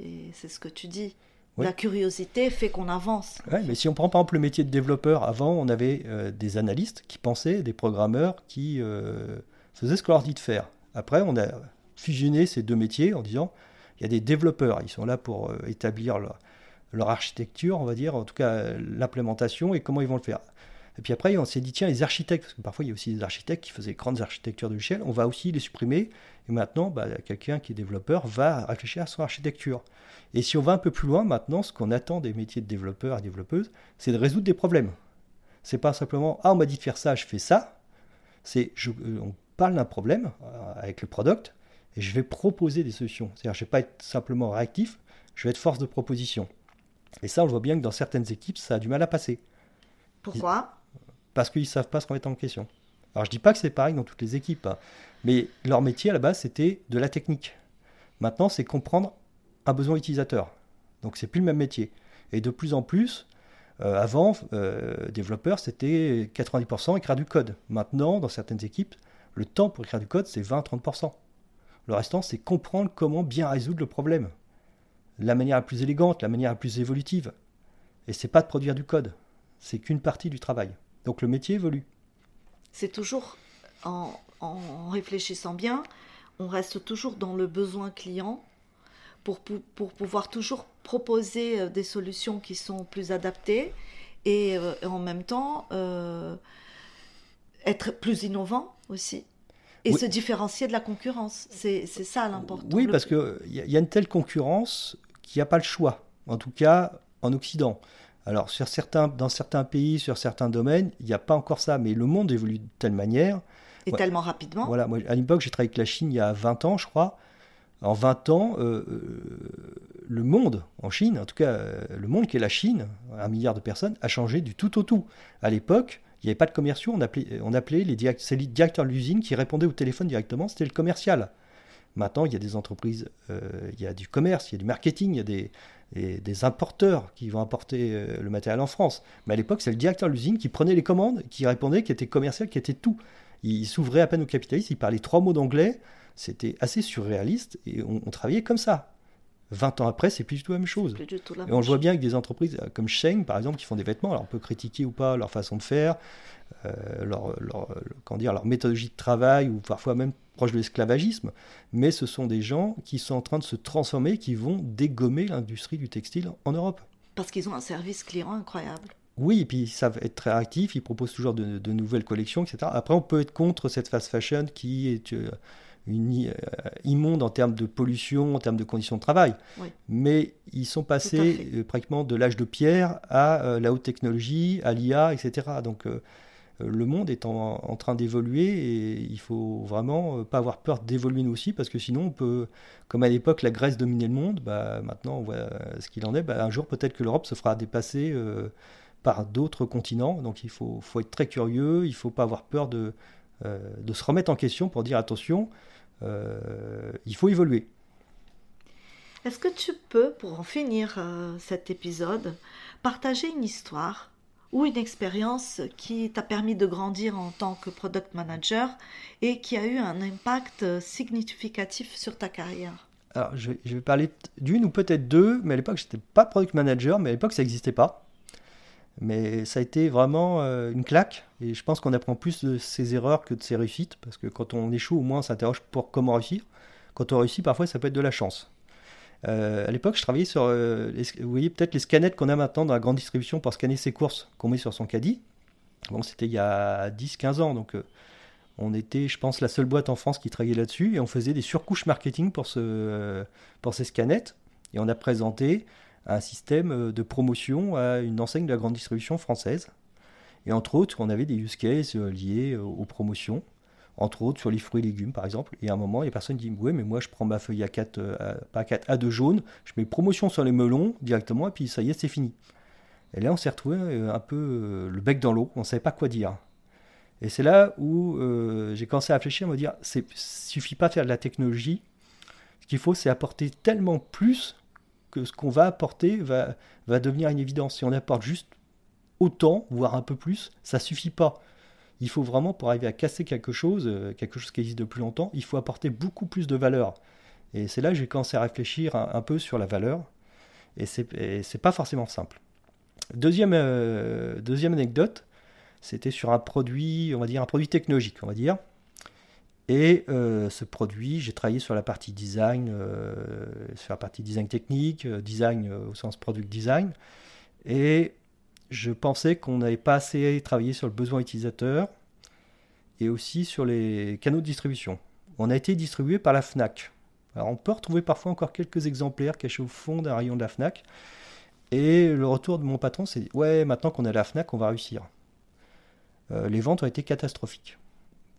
euh, c'est ce que tu dis. La curiosité fait qu'on avance. Ouais, mais si on prend par exemple le métier de développeur, avant on avait euh, des analystes qui pensaient, des programmeurs qui euh, faisaient ce qu'on leur dit de faire. Après on a fusionné ces deux métiers en disant il y a des développeurs, ils sont là pour établir leur, architecture, on va dire, en tout cas l'implémentation et comment ils vont le faire. Et puis après, on s'est dit, tiens, les architectes, parce que parfois il y a aussi des architectes qui faisaient grandes architectures de logiciels, on va aussi les supprimer. Et maintenant, bah, quelqu'un qui est développeur va réfléchir à son architecture. Et si on va un peu plus loin, maintenant, ce qu'on attend des métiers de développeurs et développeuses, c'est de résoudre des problèmes. C'est pas simplement, ah, on m'a dit de faire ça, je fais ça. C'est, euh, on parle d'un problème euh, avec le product et je vais proposer des solutions. C'est-à-dire, je ne vais pas être simplement réactif, je vais être force de proposition. Et ça, on le voit bien que dans certaines équipes, ça a du mal à passer. Pourquoi? Parce qu'ils ne savent pas se remettre en question. Alors je dis pas que c'est pareil dans toutes les équipes, hein, mais leur métier à la base c'était de la technique. Maintenant c'est comprendre un besoin utilisateur. Donc c'est plus le même métier. Et de plus en plus, euh, avant, euh, développeur c'était 90% écrire du code. Maintenant, dans certaines équipes, le temps pour écrire du code c'est 20-30%. Le restant c'est comprendre comment bien résoudre le problème. La manière la plus élégante, la manière la plus évolutive. Et c'est pas de produire du code. C'est qu'une partie du travail. Donc le métier évolue. C'est toujours, en, réfléchissant bien, on reste toujours dans le besoin client pour, pouvoir toujours proposer euh, des solutions qui sont plus adaptées et, euh, en même temps euh, être plus innovant aussi. Et se différencier de la concurrence. C'est ça l'important. Oui, parce qu'il y, y a une telle concurrence qu'il n'y a pas le choix. En tout cas, en Occident. Alors, sur certains, dans certains pays, sur certains domaines, il n'y a pas encore ça, mais le monde évolue de telle manière. Et tellement rapidement. Voilà, moi, à l'époque, j'ai travaillé avec la Chine il y a 20 ans, je crois. En 20 ans, euh, euh, le monde en Chine, en tout cas euh, le monde qui est la Chine, un milliard de personnes, a changé du tout au tout. À l'époque, il n'y avait pas de commerciaux, on appelait, les, directeurs de l'usine qui répondaient au téléphone directement, c'était le commercial. Maintenant, il y a des entreprises, il y a du commerce, il y a du marketing, il y a des, importeurs qui vont apporter euh, le matériel en France. Mais à l'époque, c'est le directeur de l'usine qui prenait les commandes, qui répondait, qui était commercial, qui était tout. Il, s'ouvrait à peine aux capitalistes, il parlait trois mots d'anglais. C'était assez surréaliste et on, travaillait comme ça. 20 ans après, c'est plus du tout la même chose. et on le voit bien avec des entreprises euh, comme Sheng, par exemple, qui font des vêtements. Alors on peut critiquer ou pas leur façon de faire, euh, leur, leur, dire, leur méthodologie de travail, ou parfois même proche de l'esclavagisme, mais ce sont des gens qui sont en train de se transformer, qui vont dégommer l'industrie du textile en Europe. Parce qu'ils ont un service client incroyable. Oui, et puis ils savent être très actifs, ils proposent toujours de, nouvelles collections, etc. Après, on peut être contre cette fast fashion qui est euh, une, immonde en termes de pollution, en termes de conditions de travail. Mais ils sont passés pratiquement de l'âge de pierre à la haute technologie, à l'IA, etc. Donc le monde est en, train d'évoluer et il faut vraiment pas avoir peur d'évoluer nous aussi parce que sinon on peut, comme à l'époque la Grèce dominait le monde, bah, maintenant on voit ce qu'il en est, bah, un jour peut-être que l'Europe se fera dépasser par d'autres continents. Donc il faut, faut, être très curieux, il ne faut pas avoir peur de, euh, de, se remettre en question pour dire attention, euh, il faut évoluer. Est-ce que tu peux, pour en finir euh, cet épisode, partager une histoire ou une expérience qui t'a permis de grandir en tant que product manager et qui a eu un impact significatif sur ta carrière? Alors, je vais, je vais parler d'une ou peut-être deux, mais à l'époque, je n'étais pas product manager, mais à l'époque, ça n'existait pas. Mais ça a été vraiment euh, une claque. Et je pense qu'on apprend plus de ses erreurs que de ses réussites. Parce que quand on échoue, au moins on s'interroge pour comment réussir. Quand on réussit, parfois ça peut être de la chance. Euh, à l'époque, je travaillais sur, euh, vous voyez peut-être les scanettes qu'on a maintenant dans la grande distribution pour scanner ses courses qu'on met sur son caddie. Bon, c'était il y a 10-15 ans, donc on était, je pense, la seule boîte en France qui travaillait là-dessus et on faisait des surcouches marketing pour, ce, pour ces scanettes. Et on a présenté un système euh, de promotion à une enseigne de la grande distribution française. Et entre autres, on avait des use cases euh, liés euh, aux promotions, entre autres sur les fruits et légumes par exemple. Et à un moment, les personnes disent Oui, mais moi je prends ma feuille A4, pas A4, A2 jaune, je mets promotion sur les melons directement, et puis ça y est, c'est fini. Et là, on s'est retrouvé un peu le bec dans l'eau, on ne savait pas quoi dire. Et c'est là où j'ai commencé à réfléchir, à me dire Il ne suffit pas de faire de la technologie. Ce qu'il faut, c'est apporter tellement plus que ce qu'on va apporter va, devenir une évidence. Si on apporte juste autant, voire un peu plus, ça suffit pas. Il faut vraiment, pour arriver à casser quelque chose, euh, quelque chose qui existe depuis longtemps, il faut apporter beaucoup plus de valeur. Et c'est là que j'ai commencé à réfléchir un, peu sur la valeur. Et c'est pas forcément simple. Deuxième, euh, deuxième anecdote, c'était sur un produit, on va dire un produit technologique, on va dire. Et euh, ce produit, j'ai travaillé sur la partie design, euh, sur la partie design technique, euh, design au sens product design. Et je pensais qu'on n'avait pas assez travaillé sur le besoin utilisateur et aussi sur les canaux de distribution. On a été distribué par la FNAC. Alors on peut retrouver parfois encore quelques exemplaires cachés au fond d'un rayon de la FNAC. Et le retour de mon patron, c'est ouais, maintenant qu'on a la FNAC, on va réussir. les ventes ont été catastrophiques.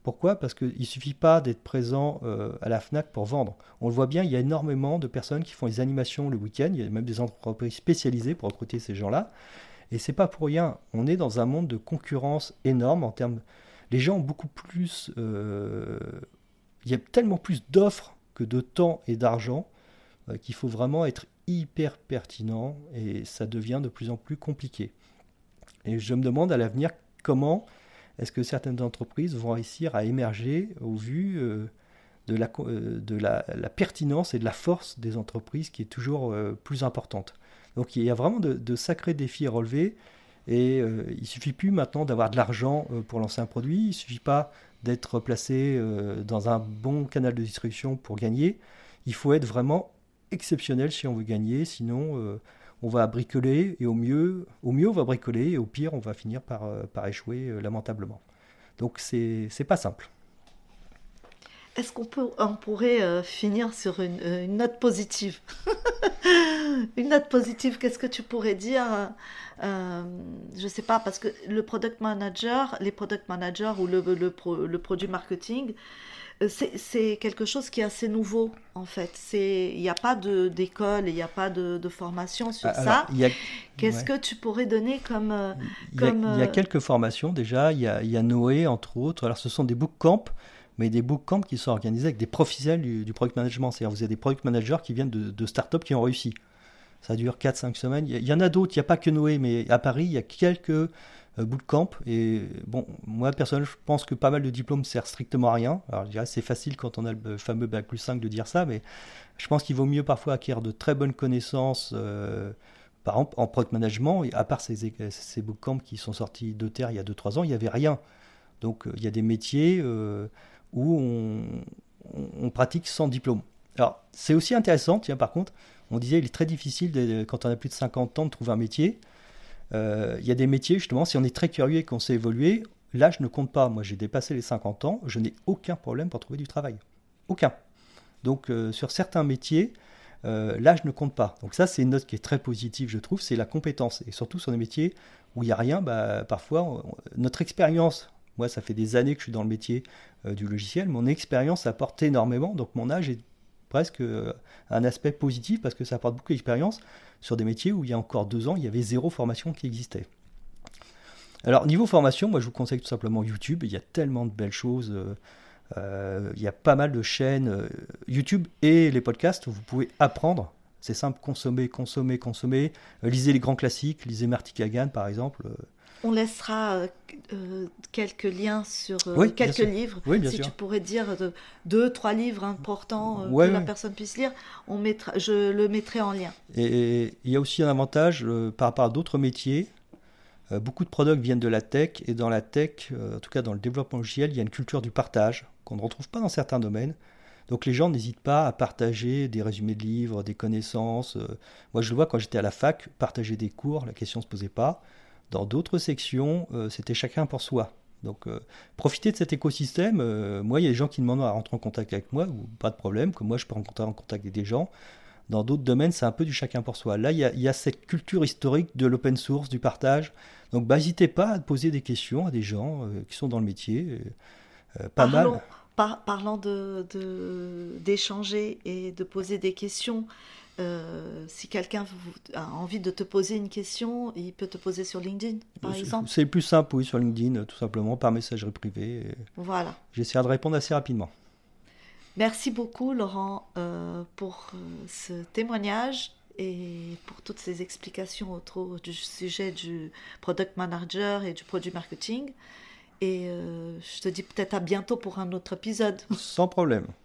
Pourquoi? Parce qu'il ne suffit pas d'être présent euh, à la FNAC pour vendre. On le voit bien, il y a énormément de personnes qui font des animations le week-end, il y a même des entreprises spécialisées pour recruter ces gens-là. Et c'est pas pour rien, on est dans un monde de concurrence énorme en termes... Les gens ont beaucoup plus... Euh, il y a tellement plus d'offres que de temps et d'argent euh, qu'il faut vraiment être hyper pertinent et ça devient de plus en plus compliqué. Et je me demande à l'avenir comment est-ce que certaines entreprises vont réussir à émerger au vu euh, de, la, euh, la, pertinence et de la force des entreprises qui est toujours euh, plus importante? Donc il y a vraiment de, sacrés défis à relever et il ne suffit plus maintenant d'avoir de l'argent pour lancer un produit, il ne suffit pas d'être placé dans un bon canal de distribution pour gagner, il faut être vraiment exceptionnel si on veut gagner, sinon on va bricoler et au mieux, au mieux on va bricoler et au pire on va finir par, euh, par échouer euh, lamentablement. Donc c'est pas simple. Est-ce qu'on peut, on pourrait euh, finir sur une, note positive? Une note positive, qu'est-ce que tu pourrais dire? Je ne sais pas, parce que le product manager, les product managers ou le, le, le produit marketing, c'est quelque chose qui est assez nouveau en fait. Il n'y a pas d'école, il n'y a pas de, formation sur ah, ça. Qu'est-ce que tu pourrais donner comme... Euh, il, y a, il y a, euh, quelques formations déjà, il y, a, il y, a, Noé entre autres. Alors ce sont des bootcamps, mais des bootcamps qui sont organisés avec des professionnels du, product management. C'est-à-dire vous avez des product managers qui viennent de, de startups qui ont réussi. Ça dure 4-5 semaines. Il y, en a d'autres, il n'y a pas que Noé, mais à Paris, il y a quelques euh, bootcamp. Et bon, moi personnellement, je pense que pas mal de diplômes sert strictement à rien. Alors je dirais c'est facile quand on a le fameux bac plus 5 de dire ça, mais je pense qu'il vaut mieux parfois acquérir de très bonnes connaissances. Euh, par exemple, en product management, à part ces, ces bootcamps qui sont sortis de terre il y a 2-3 ans, il n'y avait rien. Donc euh, il y a des métiers où on, on, pratique sans diplôme. Alors c'est aussi intéressant, tiens, par contre, on disait il est très difficile quand on a plus de 50 ans de trouver un métier. Euh, il y a des métiers, justement, si on est très curieux et qu'on sait évoluer, là, je ne compte pas. Moi, j'ai dépassé les 50 ans, je n'ai aucun problème pour trouver du travail. aucun. Donc sur certains métiers, l'âge ne compte pas. Donc ça, c'est une note qui est très positive, je trouve, c'est la compétence. Et surtout sur des métiers où il n'y a rien, bah, parfois, notre expérience, moi ça fait des années que je suis dans le métier du logiciel, mon expérience apporte énormément, donc mon âge est presque un aspect positif parce que ça apporte beaucoup d'expérience sur des métiers où il y a encore deux ans, il y avait zéro formation qui existait. Alors, niveau formation, moi je vous conseille tout simplement YouTube. Il y a tellement de belles choses. Euh, euh, il y a pas mal de chaînes euh, YouTube et les podcasts où vous pouvez apprendre. C'est simple, consommer, consommer, consommer. lisez les grands classiques, lisez Marty Kagan par exemple. On laissera quelques liens sur quelques livres. si tu pourrais dire deux, trois livres importants que la personne puisse lire, on mettra, je le mettrai en lien. Et il y a aussi un avantage par rapport à d'autres métiers. Euh, beaucoup de products viennent de la tech et dans la tech, euh, en tout cas dans le développement logiciel, il y a une culture du partage qu'on ne retrouve pas dans certains domaines. Donc les gens n'hésitent pas à partager des résumés de livres, des connaissances. Euh. moi je le vois quand j'étais à la fac, partager des cours, la question ne se posait pas. Dans d'autres sections, c'était chacun pour soi. Donc profitez de cet écosystème. moi, il y a des gens qui demandent à rentrer en contact avec moi, pas de problème, que moi je peux rentrer en contact avec des gens. Dans d'autres domaines, c'est un peu du chacun pour soi. Là, il y a, cette culture historique de l'open source, du partage. Donc, bah, n'hésitez pas à poser des questions à des gens euh, qui sont dans le métier. Euh, pas mal. parlant d'échanger de, et de poser des questions, euh, si quelqu'un a envie de te poser une question, il peut te poser sur LinkedIn, par exemple C'est plus simple, oui, sur LinkedIn, tout simplement, par messagerie privée. Voilà. J'essaierai de répondre assez rapidement. Merci beaucoup, Laurent, euh, pour euh, ce témoignage et pour toutes ces explications autour du sujet du product manager et du produit marketing. Et euh, je te dis peut-être à bientôt pour un autre épisode. Sans problème.